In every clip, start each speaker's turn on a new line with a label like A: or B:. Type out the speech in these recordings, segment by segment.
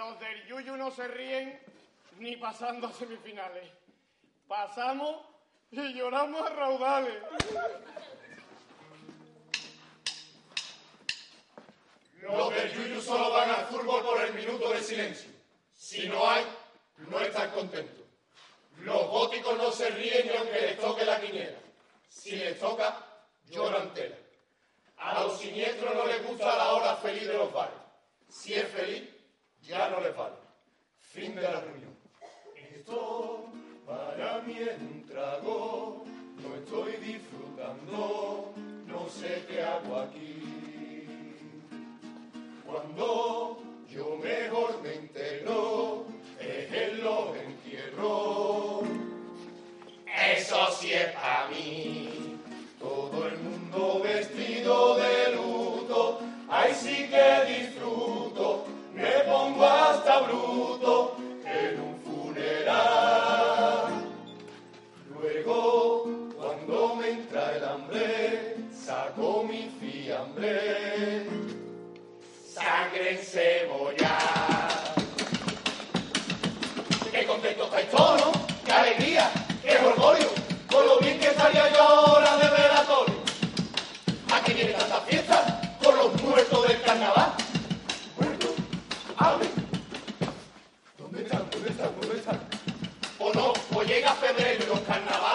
A: Los del Yuyu no se ríen ni pasando a semifinales. Pasamos y lloramos a raudales.
B: Los del Yuyu solo van al fútbol por el minuto de silencio. Si no hay, no están contentos. Los góticos no se ríen ni aunque les toque la quiniela. Si les toca, lloran tela. A los siniestros no les gusta la hora feliz de los bares. Si es feliz, ya no les vale. Fin de la reunión. Esto para mí es un trago, no estoy disfrutando, no sé qué hago aquí. Cuando yo me mi fiambre, sangre en cebolla. Qué contento estáis todos, ¿no? Qué alegría, qué orgullo, con lo bien que estaría yo ahora de velatorio. Aquí viene tanta fiesta, con los muertos del carnaval. ¿Muertos? ¡Hable! ¿Dónde están? ¿Dónde están? ¿Dónde están? O no, o llega febrero y los carnavales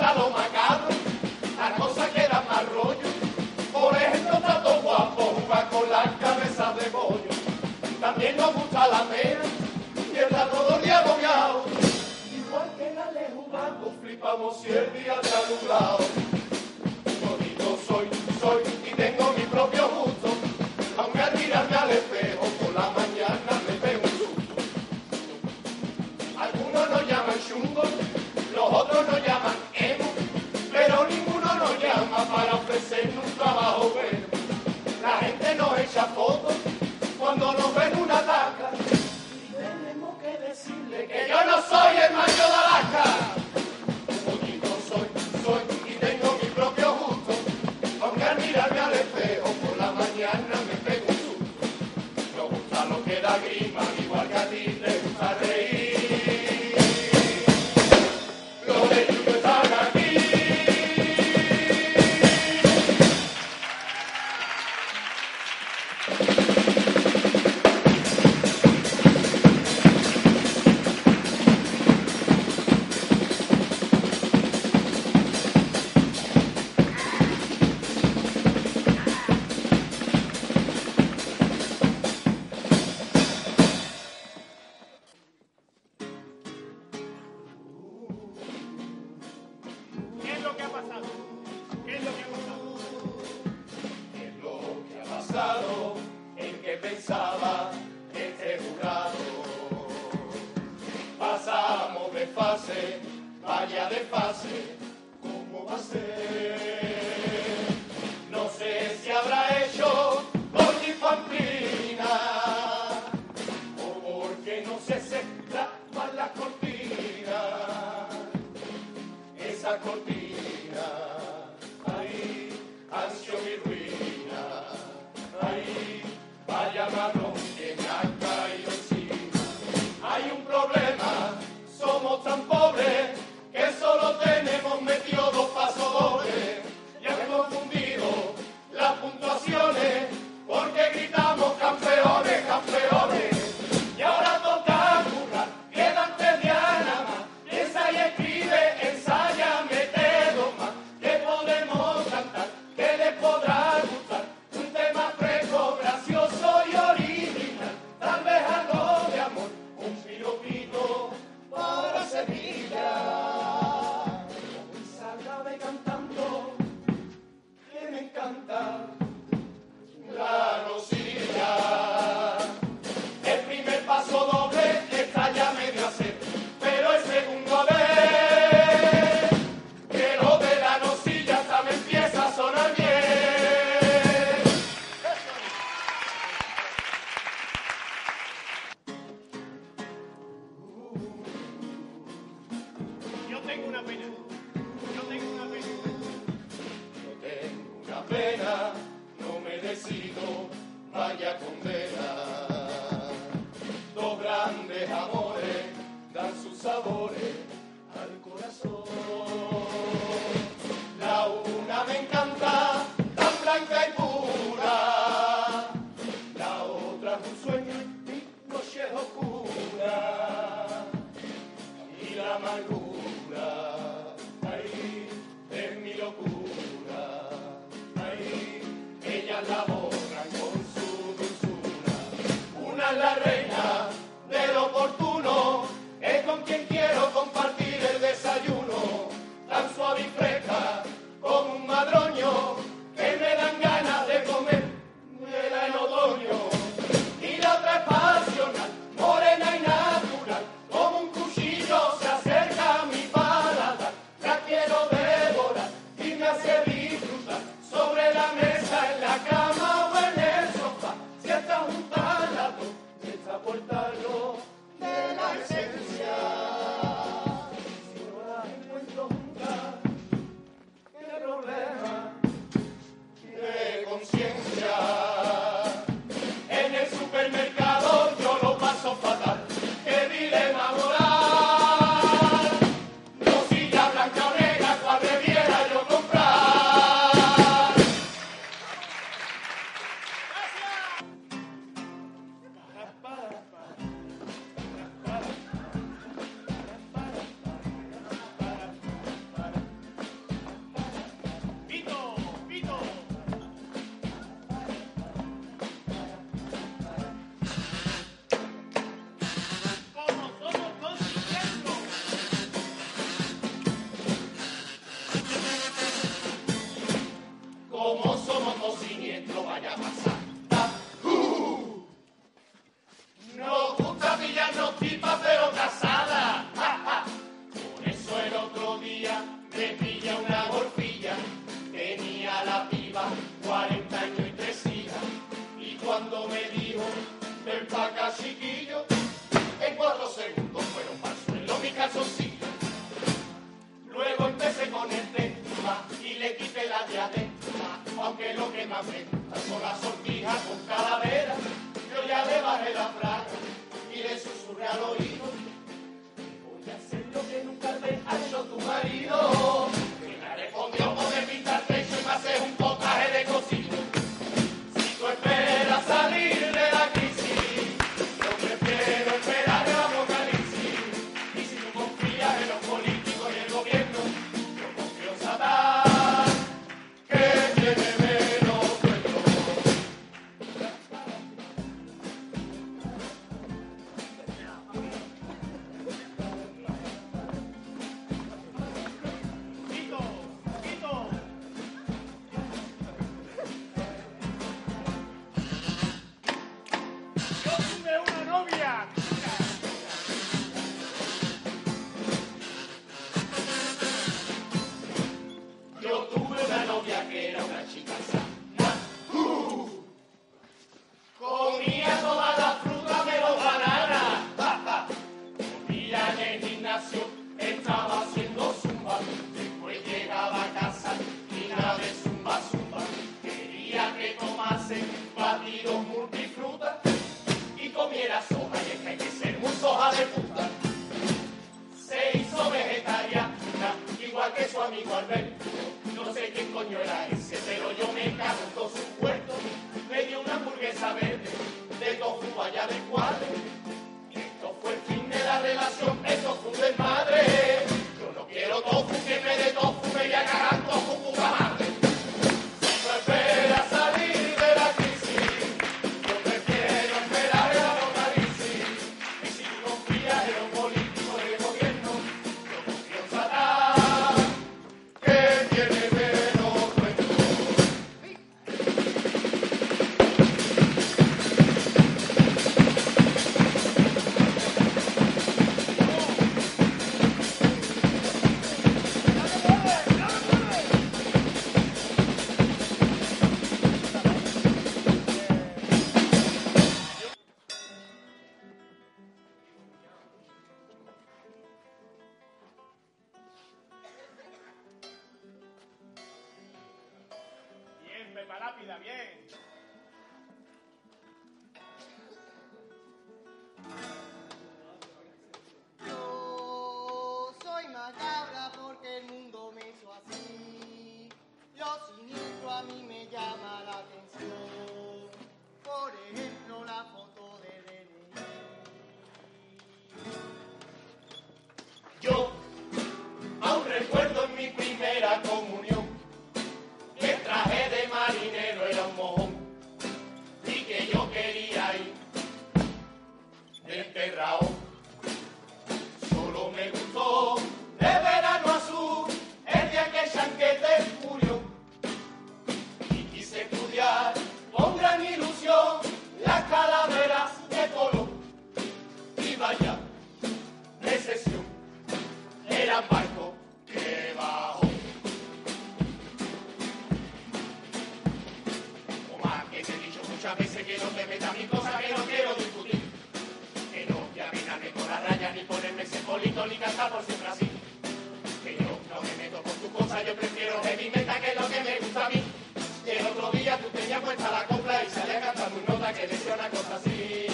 B: Encanta lo macabro, las cosas que dan más rollo. Por ejemplo, tanto guapo jugar con las cabezas de bollo. También nos gusta la mera y está todo el día agobiado. Igual que la le jugando, flipamos si el día está nublado. Bonito soy, soy y tengo mi propio comiera soja y es que hay que ser muy soja de puta. Se hizo vegetariana, igual que su amigo Alberto. No sé quién coño era ese, pero yo me cago su puerto. Me dio una hamburguesa verde, de tofu allá del cuadro. Esto fue el fin de la relación, eso fue de madre. Yo no quiero tofu, que me dé tofu, me voy a cagar tofu, change. heavy metal que es lo que me gusta a mí. Y el otro día tú tenías puesta la copla y salía cantando un nota que decía una cosa así.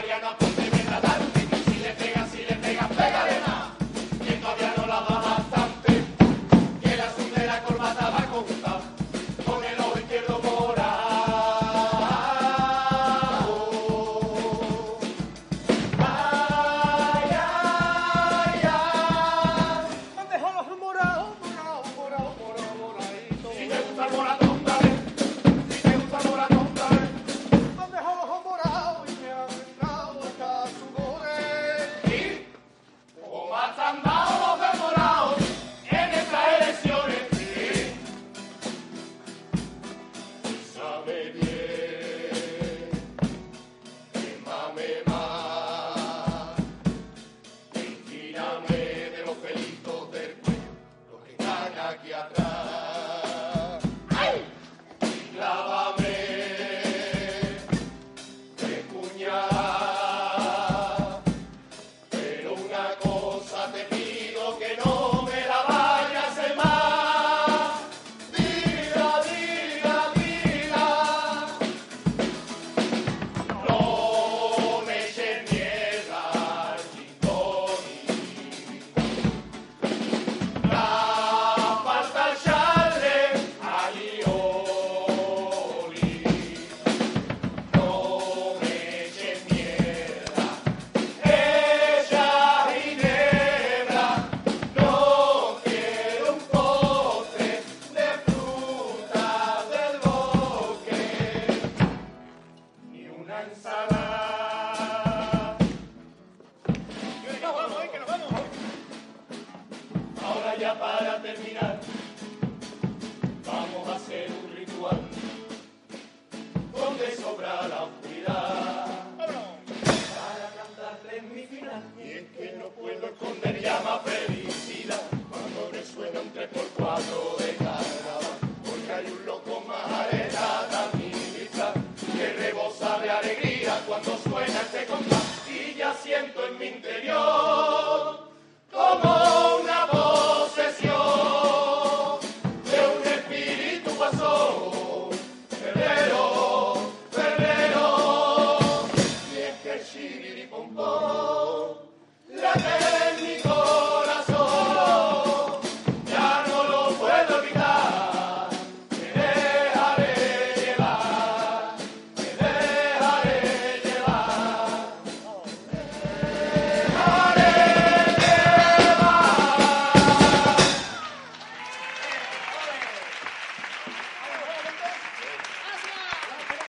B: Mariano para terminar, vamos a hacer un ritual donde sobra la oscuridad. Para cantarles mi final, y es que no puedo esconder llama felicidad cuando resuena un 3x4 de carnaval, porque hay un loco más arena que rebosa de alegría cuando suena este compás y ya siento en mi interior.